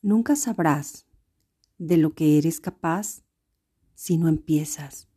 Nunca sabrás de lo que eres capaz si no empiezas.